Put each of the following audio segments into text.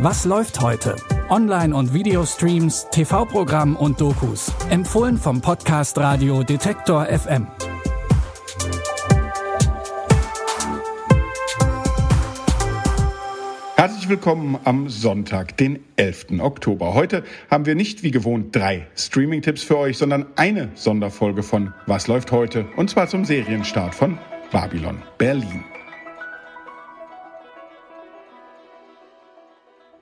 Was läuft heute? Online- und Videostreams, TV-Programm und Dokus. Empfohlen vom Podcast Radio Detektor FM. Herzlich willkommen am Sonntag, den 11. Oktober. Heute haben wir nicht wie gewohnt drei Streaming-Tipps für euch, sondern eine Sonderfolge von Was läuft heute? Und zwar zum Serienstart von Babylon Berlin.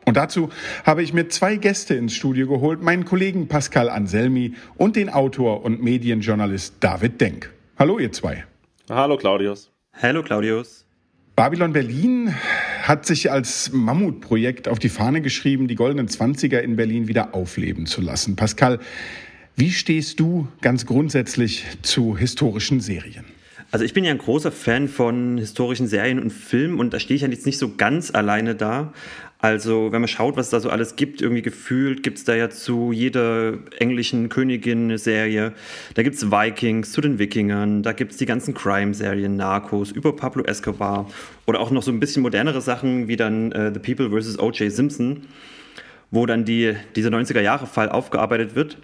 Und dazu habe ich mir zwei Gäste ins Studio geholt, meinen Kollegen Pascal Anselmi und den Autor und Medienjournalist David Denk. Hallo ihr zwei. Hallo Claudius. Hallo Claudius. Babylon Berlin hat sich als Mammutprojekt auf die Fahne geschrieben, die goldenen Zwanziger in Berlin wieder aufleben zu lassen. Pascal, wie stehst du ganz grundsätzlich zu historischen Serien? Also ich bin ja ein großer Fan von historischen Serien und Filmen und da stehe ich ja jetzt nicht so ganz alleine da. Also, wenn man schaut, was da so alles gibt, irgendwie gefühlt gibt es da ja zu jeder englischen Königin eine Serie. Da gibt es Vikings zu den Wikingern, da gibt es die ganzen Crime-Serien, Narcos, über Pablo Escobar oder auch noch so ein bisschen modernere Sachen wie dann äh, The People vs. O.J. Simpson, wo dann die, dieser 90er-Jahre-Fall aufgearbeitet wird.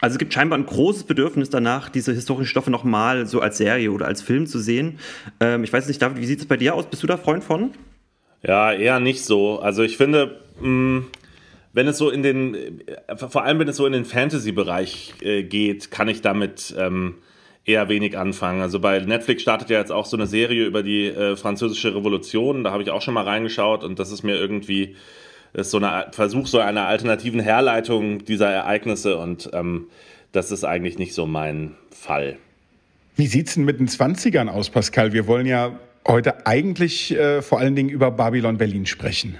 Also es gibt scheinbar ein großes Bedürfnis danach, diese historischen Stoffe nochmal so als Serie oder als Film zu sehen. Ähm, ich weiß nicht, David, wie sieht es bei dir aus? Bist du da Freund von? Ja, eher nicht so. Also ich finde, mm, wenn es so in den, vor allem wenn es so in den Fantasy-Bereich äh, geht, kann ich damit ähm, eher wenig anfangen. Also bei Netflix startet ja jetzt auch so eine Serie über die äh, französische Revolution. Da habe ich auch schon mal reingeschaut und das ist mir irgendwie ist so ein Versuch so einer alternativen Herleitung dieser Ereignisse und ähm, das ist eigentlich nicht so mein Fall. Wie sieht es denn mit den 20ern aus, Pascal? Wir wollen ja heute eigentlich äh, vor allen Dingen über Babylon Berlin sprechen.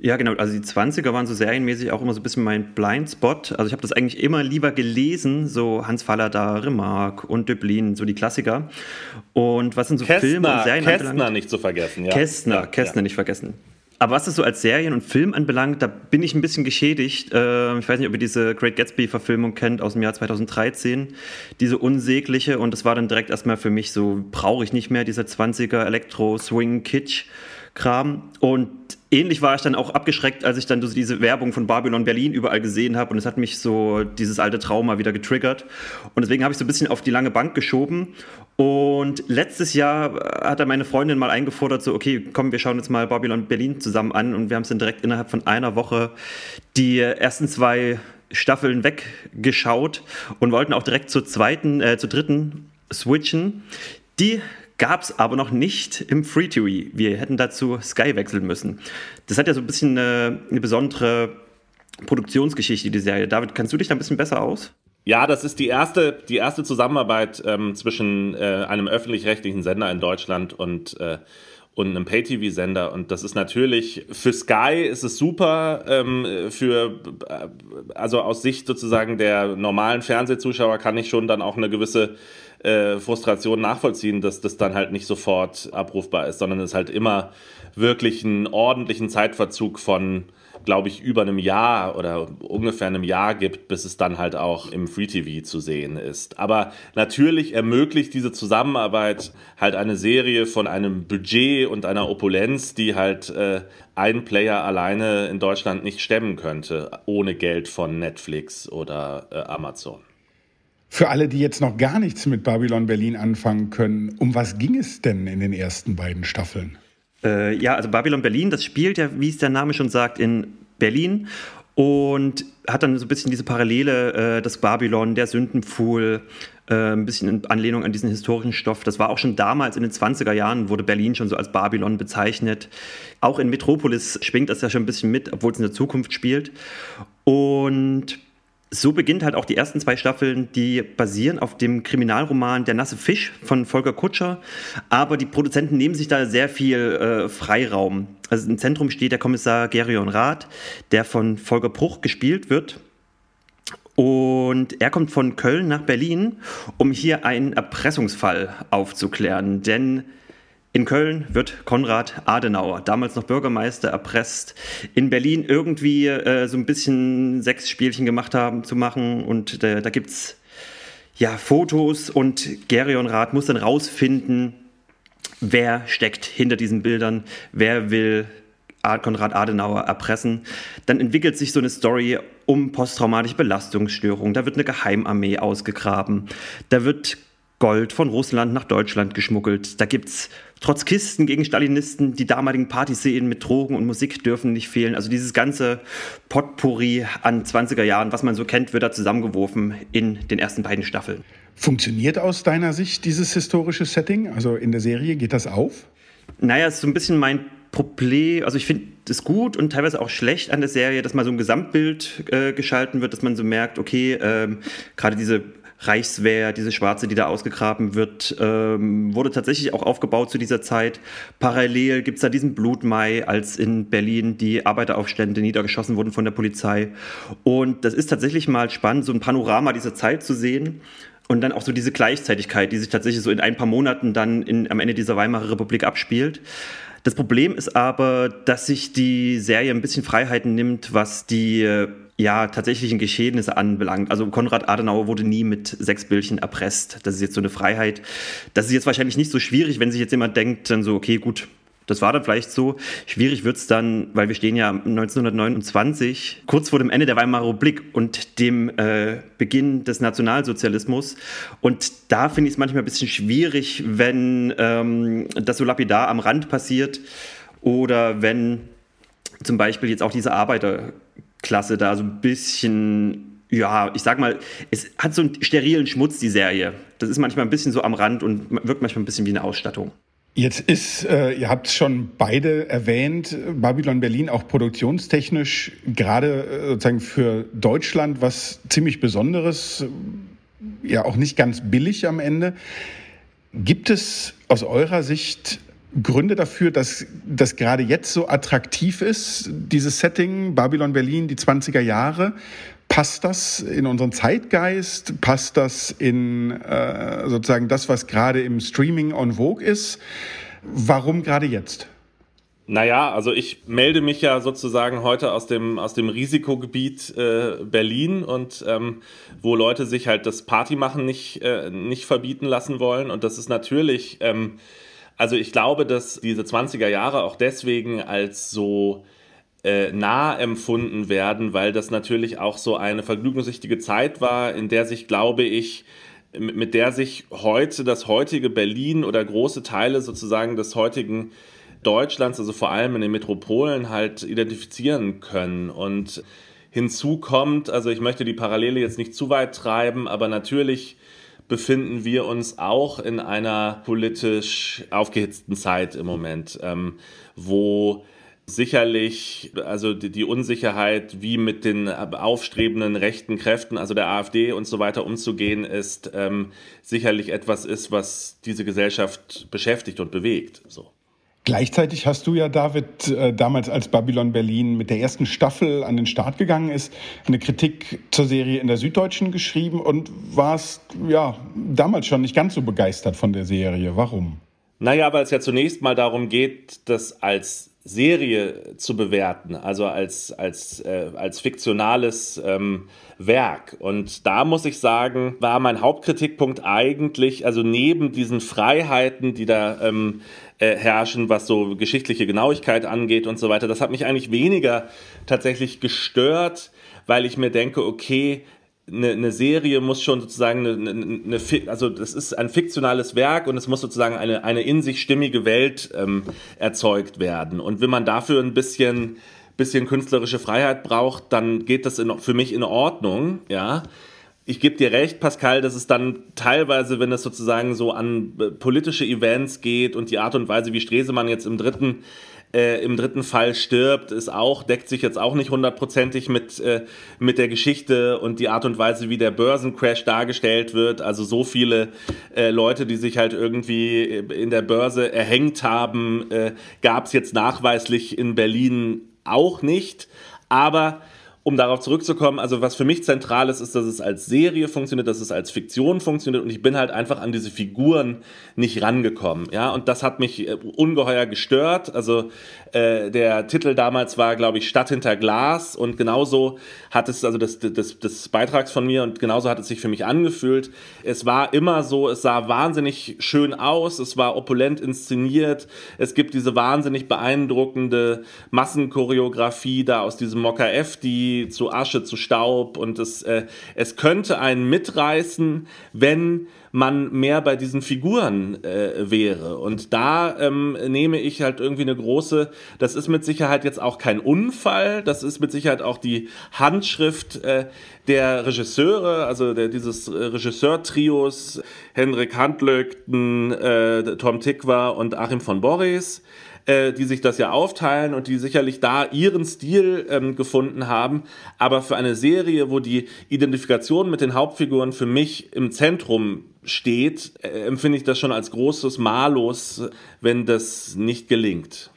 Ja, genau. Also die 20er waren so serienmäßig auch immer so ein bisschen mein Blindspot. Also ich habe das eigentlich immer lieber gelesen, so Hans Fallada, Remarque und Döblin, so die Klassiker. Und was sind so Kästner, Filme und Serien Kästner anbelangt? nicht zu vergessen, ja. Kästner, ja, Kästner ja. nicht vergessen. Aber was es so als Serien und Film anbelangt, da bin ich ein bisschen geschädigt. Äh, ich weiß nicht, ob ihr diese Great Gatsby-Verfilmung kennt aus dem Jahr 2013. Diese unsägliche und das war dann direkt erstmal für mich so, brauche ich nicht mehr, dieser 20er Elektro-Swing-Kitsch-Kram. Und ähnlich war ich dann auch abgeschreckt, als ich dann diese Werbung von Babylon Berlin überall gesehen habe und es hat mich so dieses alte Trauma wieder getriggert und deswegen habe ich so ein bisschen auf die lange Bank geschoben und letztes Jahr hat dann meine Freundin mal eingefordert, so, okay, komm, wir schauen jetzt mal Babylon Berlin zusammen an. Und wir haben es dann direkt innerhalb von einer Woche die ersten zwei Staffeln weggeschaut und wollten auch direkt zur zweiten, äh, zur dritten switchen. Die gab es aber noch nicht im Free TV. Wir hätten dazu Sky wechseln müssen. Das hat ja so ein bisschen eine, eine besondere Produktionsgeschichte, die Serie. David, kannst du dich da ein bisschen besser aus? Ja, das ist die erste, die erste Zusammenarbeit ähm, zwischen äh, einem öffentlich-rechtlichen Sender in Deutschland und, äh, und einem Pay-TV-Sender. Und das ist natürlich für Sky ist es super, ähm, für äh, also aus Sicht sozusagen der normalen Fernsehzuschauer kann ich schon dann auch eine gewisse äh, Frustration nachvollziehen, dass das dann halt nicht sofort abrufbar ist, sondern es halt immer wirklich einen ordentlichen Zeitverzug von glaube ich, über einem Jahr oder ungefähr einem Jahr gibt, bis es dann halt auch im Free TV zu sehen ist. Aber natürlich ermöglicht diese Zusammenarbeit halt eine Serie von einem Budget und einer Opulenz, die halt äh, ein Player alleine in Deutschland nicht stemmen könnte, ohne Geld von Netflix oder äh, Amazon. Für alle, die jetzt noch gar nichts mit Babylon Berlin anfangen können, um was ging es denn in den ersten beiden Staffeln? Äh, ja, also Babylon Berlin, das spielt ja, wie es der Name schon sagt, in Berlin und hat dann so ein bisschen diese Parallele, äh, das Babylon, der Sündenpfuhl, äh, ein bisschen in Anlehnung an diesen historischen Stoff. Das war auch schon damals in den 20er Jahren, wurde Berlin schon so als Babylon bezeichnet. Auch in Metropolis schwingt das ja schon ein bisschen mit, obwohl es in der Zukunft spielt. Und so beginnt halt auch die ersten zwei Staffeln, die basieren auf dem Kriminalroman Der nasse Fisch von Volker Kutscher. Aber die Produzenten nehmen sich da sehr viel äh, Freiraum. Also im Zentrum steht der Kommissar Gerion Rath, der von Volker Bruch gespielt wird. Und er kommt von Köln nach Berlin, um hier einen Erpressungsfall aufzuklären. Denn in Köln wird Konrad Adenauer, damals noch Bürgermeister, erpresst, in Berlin irgendwie äh, so ein bisschen Sexspielchen gemacht haben zu machen. Und äh, da gibt es ja Fotos und Gerion Rath muss dann rausfinden, wer steckt hinter diesen Bildern, wer will Konrad Adenauer erpressen. Dann entwickelt sich so eine Story um posttraumatische Belastungsstörungen. Da wird eine Geheimarmee ausgegraben. Da wird Gold von Russland nach Deutschland geschmuggelt. Da gibt es trotz Kisten gegen Stalinisten die damaligen Partyszenen mit Drogen und Musik dürfen nicht fehlen. Also dieses ganze Potpourri an 20er Jahren, was man so kennt, wird da zusammengeworfen in den ersten beiden Staffeln. Funktioniert aus deiner Sicht dieses historische Setting? Also in der Serie geht das auf? Naja, es ist so ein bisschen mein Problem, also ich finde es gut und teilweise auch schlecht an der Serie, dass mal so ein Gesamtbild äh, geschalten wird, dass man so merkt, okay, ähm, gerade diese Reichswehr, diese Schwarze, die da ausgegraben wird, ähm, wurde tatsächlich auch aufgebaut zu dieser Zeit. Parallel gibt es da diesen Blutmai, als in Berlin die Arbeiteraufstände niedergeschossen wurden von der Polizei. Und das ist tatsächlich mal spannend, so ein Panorama dieser Zeit zu sehen. Und dann auch so diese Gleichzeitigkeit, die sich tatsächlich so in ein paar Monaten dann in, am Ende dieser Weimarer Republik abspielt. Das Problem ist aber, dass sich die Serie ein bisschen Freiheiten nimmt, was die ja, tatsächlichen Geschehnisse anbelangt. Also Konrad Adenauer wurde nie mit sechs Bildchen erpresst. Das ist jetzt so eine Freiheit. Das ist jetzt wahrscheinlich nicht so schwierig, wenn sich jetzt jemand denkt, dann so, okay, gut, das war dann vielleicht so. Schwierig wird es dann, weil wir stehen ja 1929, kurz vor dem Ende der Weimarer Republik und dem äh, Beginn des Nationalsozialismus. Und da finde ich es manchmal ein bisschen schwierig, wenn ähm, das so lapidar am Rand passiert oder wenn zum Beispiel jetzt auch diese Arbeiter Klasse da so ein bisschen, ja, ich sag mal, es hat so einen sterilen Schmutz, die Serie. Das ist manchmal ein bisschen so am Rand und wirkt manchmal ein bisschen wie eine Ausstattung. Jetzt ist, äh, ihr habt es schon beide erwähnt, Babylon Berlin auch produktionstechnisch gerade äh, sozusagen für Deutschland was ziemlich Besonderes, ja auch nicht ganz billig am Ende. Gibt es aus eurer Sicht Gründe dafür, dass das gerade jetzt so attraktiv ist, dieses Setting, Babylon Berlin, die 20er Jahre? Passt das in unseren Zeitgeist? Passt das in äh, sozusagen das, was gerade im Streaming on Vogue ist? Warum gerade jetzt? Naja, also ich melde mich ja sozusagen heute aus dem, aus dem Risikogebiet äh, Berlin und ähm, wo Leute sich halt das Partymachen nicht, äh, nicht verbieten lassen wollen. Und das ist natürlich ähm, also ich glaube, dass diese 20er Jahre auch deswegen als so äh, nah empfunden werden, weil das natürlich auch so eine vergnügungssüchtige Zeit war, in der sich, glaube ich, mit der sich heute das heutige Berlin oder große Teile sozusagen des heutigen Deutschlands, also vor allem in den Metropolen, halt identifizieren können. Und hinzu kommt, also ich möchte die Parallele jetzt nicht zu weit treiben, aber natürlich befinden wir uns auch in einer politisch aufgehitzten Zeit im Moment, ähm, wo sicherlich, also die, die, Unsicherheit, wie mit den aufstrebenden rechten Kräften, also der AfD und so weiter umzugehen, ist ähm, sicherlich etwas ist, was diese Gesellschaft beschäftigt und bewegt. So. Gleichzeitig hast du ja, David, äh, damals als Babylon Berlin mit der ersten Staffel an den Start gegangen ist, eine Kritik zur Serie in der Süddeutschen geschrieben und warst ja damals schon nicht ganz so begeistert von der Serie. Warum? Naja, weil es ja zunächst mal darum geht, das als Serie zu bewerten, also als, als, äh, als fiktionales ähm, Werk. Und da muss ich sagen, war mein Hauptkritikpunkt eigentlich, also neben diesen Freiheiten, die da ähm, äh, herrschen, was so geschichtliche Genauigkeit angeht und so weiter. Das hat mich eigentlich weniger tatsächlich gestört, weil ich mir denke, okay, eine, eine Serie muss schon sozusagen eine, eine, eine, also das ist ein fiktionales Werk und es muss sozusagen eine, eine in sich stimmige Welt ähm, erzeugt werden. Und wenn man dafür ein bisschen, bisschen künstlerische Freiheit braucht, dann geht das in, für mich in Ordnung, ja ich gebe dir recht, Pascal, dass es dann teilweise, wenn es sozusagen so an äh, politische Events geht und die Art und Weise, wie Stresemann jetzt im dritten äh, im dritten Fall stirbt, ist auch, deckt sich jetzt auch nicht hundertprozentig mit, äh, mit der Geschichte und die Art und Weise, wie der Börsencrash dargestellt wird. Also so viele äh, Leute, die sich halt irgendwie in der Börse erhängt haben, äh, gab es jetzt nachweislich in Berlin auch nicht. Aber um darauf zurückzukommen, also was für mich zentral ist, ist, dass es als Serie funktioniert, dass es als Fiktion funktioniert und ich bin halt einfach an diese Figuren nicht rangekommen, ja, und das hat mich äh, ungeheuer gestört, also äh, der Titel damals war, glaube ich, Stadt hinter Glas und genauso hat es, also des, des, des Beitrags von mir und genauso hat es sich für mich angefühlt. Es war immer so, es sah wahnsinnig schön aus, es war opulent inszeniert, es gibt diese wahnsinnig beeindruckende Massenchoreografie da aus diesem Mokka F, die zu Asche, zu Staub. Und es, äh, es könnte einen mitreißen, wenn man mehr bei diesen Figuren äh, wäre. Und da ähm, nehme ich halt irgendwie eine große, das ist mit Sicherheit jetzt auch kein Unfall, das ist mit Sicherheit auch die Handschrift äh, der Regisseure, also der, dieses Regisseurtrios, Henrik Handlögten, äh, Tom Tikwa und Achim von Boris äh, die sich das ja aufteilen und die sicherlich da ihren Stil ähm, gefunden haben. Aber für eine Serie, wo die Identifikation mit den Hauptfiguren für mich im Zentrum steht, äh, empfinde ich das schon als großes Malus, wenn das nicht gelingt.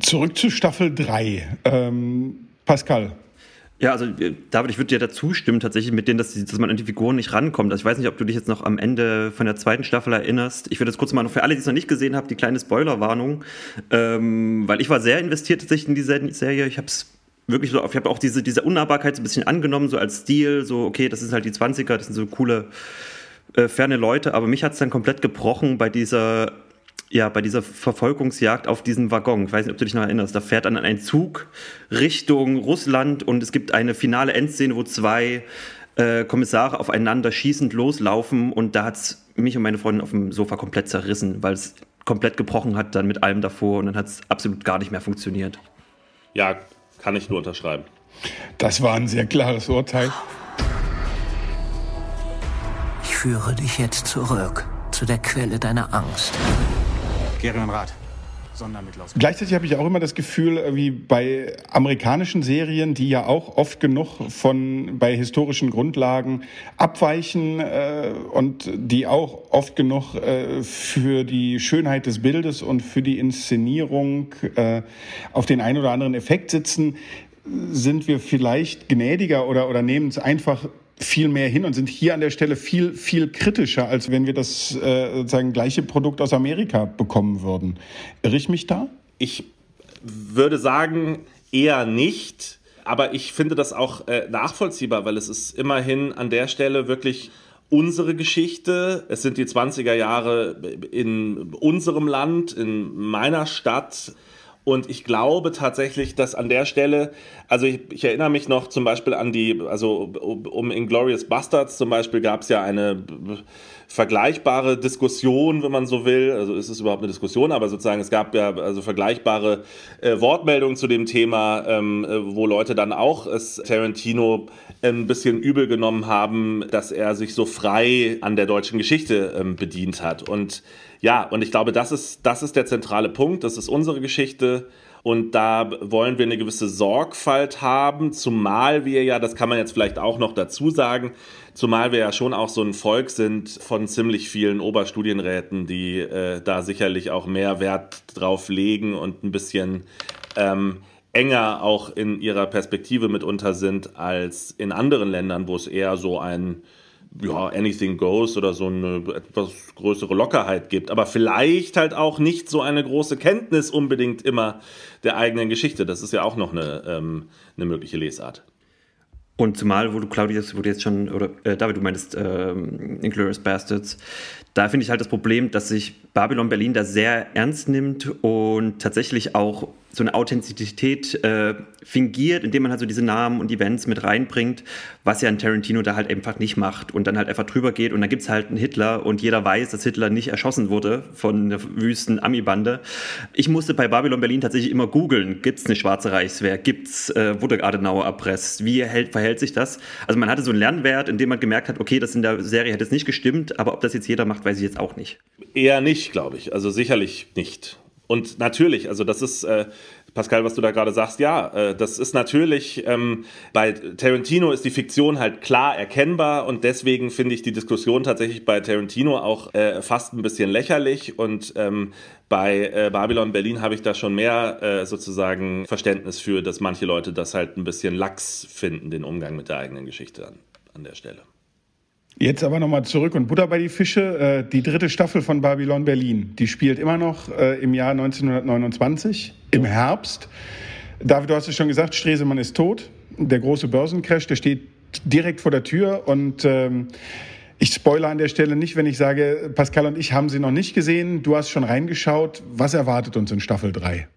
Zurück zu Staffel 3. Ähm, Pascal. Ja, also äh, David, ich würde dir dazu stimmen, tatsächlich mit denen, dass, dass man an die Figuren nicht rankommt. Also ich weiß nicht, ob du dich jetzt noch am Ende von der zweiten Staffel erinnerst. Ich würde jetzt kurz mal noch für alle, die es noch nicht gesehen haben, die kleine Spoilerwarnung, ähm, weil ich war sehr investiert tatsächlich in die Serie. Ich habe es wirklich so, ich habe auch diese, diese Unnahbarkeit so ein bisschen angenommen, so als Stil, so okay, das ist halt die 20er, das sind so coole, äh, ferne Leute, aber mich hat es dann komplett gebrochen bei dieser ja, bei dieser Verfolgungsjagd auf diesen Waggon, ich weiß nicht, ob du dich noch erinnerst, da fährt dann ein Zug Richtung Russland und es gibt eine finale Endszene, wo zwei äh, Kommissare aufeinander schießend loslaufen und da hat es mich und meine Freundin auf dem Sofa komplett zerrissen, weil es komplett gebrochen hat dann mit allem davor und dann hat es absolut gar nicht mehr funktioniert. Ja, kann ich nur unterschreiben. Das war ein sehr klares Urteil. Ich führe dich jetzt zurück zu der Quelle deiner Angst. Rat. Gleichzeitig habe ich auch immer das Gefühl, wie bei amerikanischen Serien, die ja auch oft genug von bei historischen Grundlagen abweichen äh, und die auch oft genug äh, für die Schönheit des Bildes und für die Inszenierung äh, auf den einen oder anderen Effekt sitzen, sind wir vielleicht gnädiger oder, oder nehmen es einfach viel mehr hin und sind hier an der Stelle viel, viel kritischer, als wenn wir das äh, sozusagen gleiche Produkt aus Amerika bekommen würden. Irre ich mich da? Ich würde sagen, eher nicht. Aber ich finde das auch äh, nachvollziehbar, weil es ist immerhin an der Stelle wirklich unsere Geschichte. Es sind die 20er Jahre in unserem Land, in meiner Stadt. Und ich glaube tatsächlich, dass an der Stelle, also ich, ich erinnere mich noch zum Beispiel an die, also um Inglorious Bastards zum Beispiel gab es ja eine vergleichbare Diskussion, wenn man so will. Also ist es überhaupt eine Diskussion, aber sozusagen es gab ja also vergleichbare äh, Wortmeldungen zu dem Thema, ähm, äh, wo Leute dann auch es Tarantino ein bisschen übel genommen haben, dass er sich so frei an der deutschen Geschichte ähm, bedient hat. Und ja, und ich glaube, das ist, das ist der zentrale Punkt. Das ist unsere Geschichte. Und da wollen wir eine gewisse Sorgfalt haben, zumal wir ja, das kann man jetzt vielleicht auch noch dazu sagen, zumal wir ja schon auch so ein Volk sind von ziemlich vielen Oberstudienräten, die äh, da sicherlich auch mehr Wert drauf legen und ein bisschen ähm, enger auch in ihrer Perspektive mitunter sind als in anderen Ländern, wo es eher so ein ja, anything goes oder so eine etwas größere Lockerheit gibt. Aber vielleicht halt auch nicht so eine große Kenntnis unbedingt immer der eigenen Geschichte. Das ist ja auch noch eine, ähm, eine mögliche Lesart. Und zumal, wo du, Claudius, wo du jetzt schon, oder äh, David, du meintest ähm, Inglourious Bastards, da finde ich halt das Problem, dass sich Babylon Berlin da sehr ernst nimmt und tatsächlich auch so eine Authentizität äh, fingiert, indem man halt so diese Namen und Events mit reinbringt, was ja ein Tarantino da halt einfach nicht macht und dann halt einfach drüber geht und dann gibt es halt einen Hitler und jeder weiß, dass Hitler nicht erschossen wurde von einer wüsten Ami-Bande. Ich musste bei Babylon Berlin tatsächlich immer googeln, gibt es eine schwarze Reichswehr, gibt's, äh, wurde Adenauer erpresst, wie hält, verhält sich das? Also man hatte so einen Lernwert, in dem man gemerkt hat, okay, das in der Serie hat jetzt nicht gestimmt, aber ob das jetzt jeder macht, weiß ich jetzt auch nicht. Eher nicht, glaube ich, also sicherlich nicht. Und natürlich, also das ist, äh, Pascal, was du da gerade sagst, ja, äh, das ist natürlich, ähm, bei Tarantino ist die Fiktion halt klar erkennbar und deswegen finde ich die Diskussion tatsächlich bei Tarantino auch äh, fast ein bisschen lächerlich und ähm, bei äh, Babylon Berlin habe ich da schon mehr äh, sozusagen Verständnis für, dass manche Leute das halt ein bisschen lax finden, den Umgang mit der eigenen Geschichte an, an der Stelle. Jetzt aber nochmal zurück und Butter bei die Fische. Äh, die dritte Staffel von Babylon Berlin, die spielt immer noch äh, im Jahr 1929, im Herbst. David, du hast es schon gesagt, Stresemann ist tot. Der große Börsencrash, der steht direkt vor der Tür und ähm, ich spoilere an der Stelle nicht, wenn ich sage, Pascal und ich haben sie noch nicht gesehen. Du hast schon reingeschaut. Was erwartet uns in Staffel 3?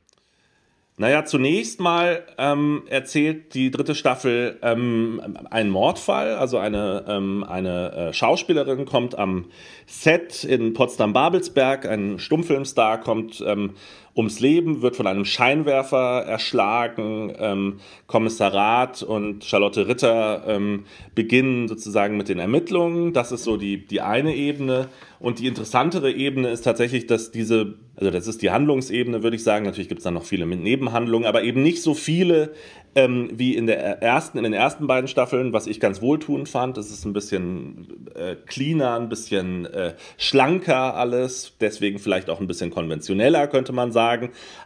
Naja, zunächst mal ähm, erzählt die dritte Staffel ähm, einen Mordfall. Also eine, ähm, eine äh, Schauspielerin kommt am Set in Potsdam-Babelsberg, ein Stummfilmstar kommt ähm, ums Leben, wird von einem Scheinwerfer erschlagen. Ähm, Kommissarat und Charlotte Ritter ähm, beginnen sozusagen mit den Ermittlungen. Das ist so die, die eine Ebene. Und die interessantere Ebene ist tatsächlich, dass diese, also das ist die Handlungsebene, würde ich sagen. Natürlich gibt es dann noch viele Nebenhandlungen, aber eben nicht so viele ähm, wie in der ersten, in den ersten beiden Staffeln, was ich ganz wohltuend fand. Es ist ein bisschen äh, cleaner, ein bisschen äh, schlanker alles, deswegen vielleicht auch ein bisschen konventioneller, könnte man sagen.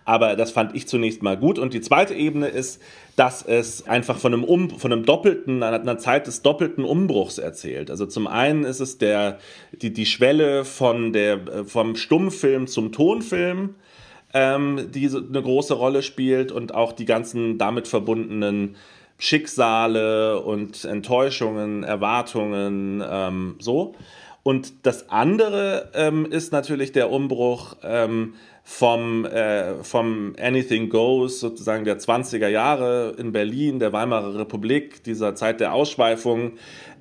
Aber das fand ich zunächst mal gut. Und die zweite Ebene ist, dass es einfach von einem, um, von einem doppelten, einer Zeit des doppelten Umbruchs erzählt. Also zum einen ist es der, die, die Schwelle von der, äh, vom Stummfilm zum Tonfilm, ähm, die eine große Rolle spielt und auch die ganzen damit verbundenen Schicksale und Enttäuschungen, Erwartungen, ähm, so. Und das andere ähm, ist natürlich der Umbruch ähm, vom, äh, vom Anything Goes, sozusagen der 20er Jahre in Berlin, der Weimarer Republik, dieser Zeit der Ausschweifung,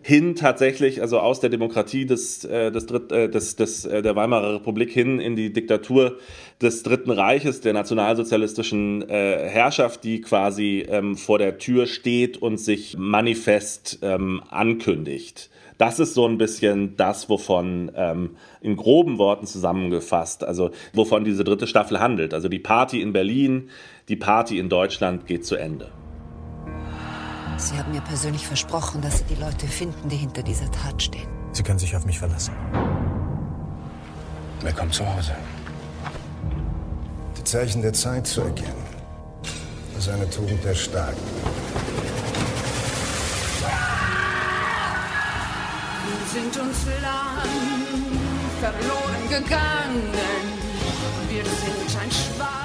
hin tatsächlich, also aus der Demokratie des, äh, des, Dritt, äh, des, des, äh, der Weimarer Republik hin in die Diktatur des Dritten Reiches, der nationalsozialistischen Herrschaft, die quasi ähm, vor der Tür steht und sich manifest ähm, ankündigt. Das ist so ein bisschen das, wovon ähm, in groben Worten zusammengefasst, also wovon diese dritte Staffel handelt. Also die Party in Berlin, die Party in Deutschland geht zu Ende. Sie haben mir persönlich versprochen, dass Sie die Leute finden, die hinter dieser Tat stehen. Sie können sich auf mich verlassen. Willkommen zu Hause. Die Zeichen der Zeit zu erkennen, ist eine Tugend der Starken. Sind uns lang verloren gegangen. Wir sind ein Schweif.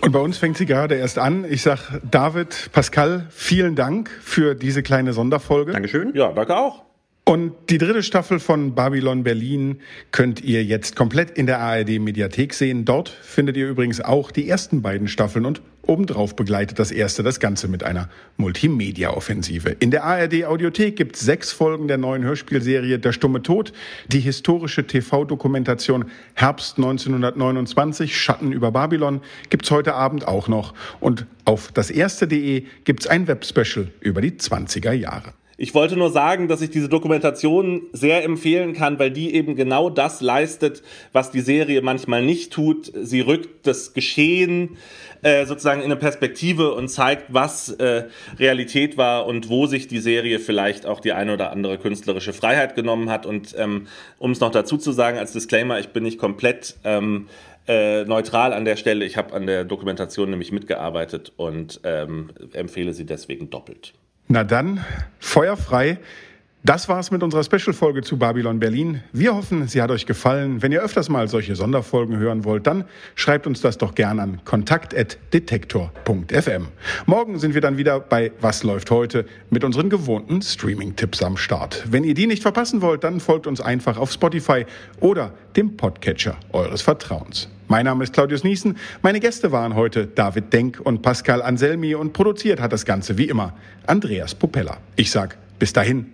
Und bei uns fängt sie gerade erst an. Ich sag David, Pascal, vielen Dank für diese kleine Sonderfolge. Dankeschön. Ja, danke auch. Und die dritte Staffel von Babylon Berlin könnt ihr jetzt komplett in der ARD Mediathek sehen. Dort findet ihr übrigens auch die ersten beiden Staffeln und obendrauf begleitet das erste das Ganze mit einer Multimedia-Offensive. In der ARD Audiothek gibt es sechs Folgen der neuen Hörspielserie Der stumme Tod, die historische TV-Dokumentation Herbst 1929 Schatten über Babylon gibt's heute Abend auch noch. Und auf das erste.de gibt's ein Webspecial über die 20er Jahre. Ich wollte nur sagen, dass ich diese Dokumentation sehr empfehlen kann, weil die eben genau das leistet, was die Serie manchmal nicht tut. Sie rückt das Geschehen äh, sozusagen in eine Perspektive und zeigt, was äh, Realität war und wo sich die Serie vielleicht auch die eine oder andere künstlerische Freiheit genommen hat. Und ähm, um es noch dazu zu sagen, als Disclaimer, ich bin nicht komplett ähm, äh, neutral an der Stelle. Ich habe an der Dokumentation nämlich mitgearbeitet und ähm, empfehle sie deswegen doppelt. Na dann, feuerfrei. Das war's mit unserer Special-Folge zu Babylon Berlin. Wir hoffen, sie hat euch gefallen. Wenn ihr öfters mal solche Sonderfolgen hören wollt, dann schreibt uns das doch gern an kontakt.detektor.fm. Morgen sind wir dann wieder bei Was läuft heute mit unseren gewohnten Streaming-Tipps am Start. Wenn ihr die nicht verpassen wollt, dann folgt uns einfach auf Spotify oder dem Podcatcher eures Vertrauens. Mein Name ist Claudius Niesen. Meine Gäste waren heute David Denk und Pascal Anselmi und produziert hat das Ganze wie immer Andreas Popella. Ich sag bis dahin,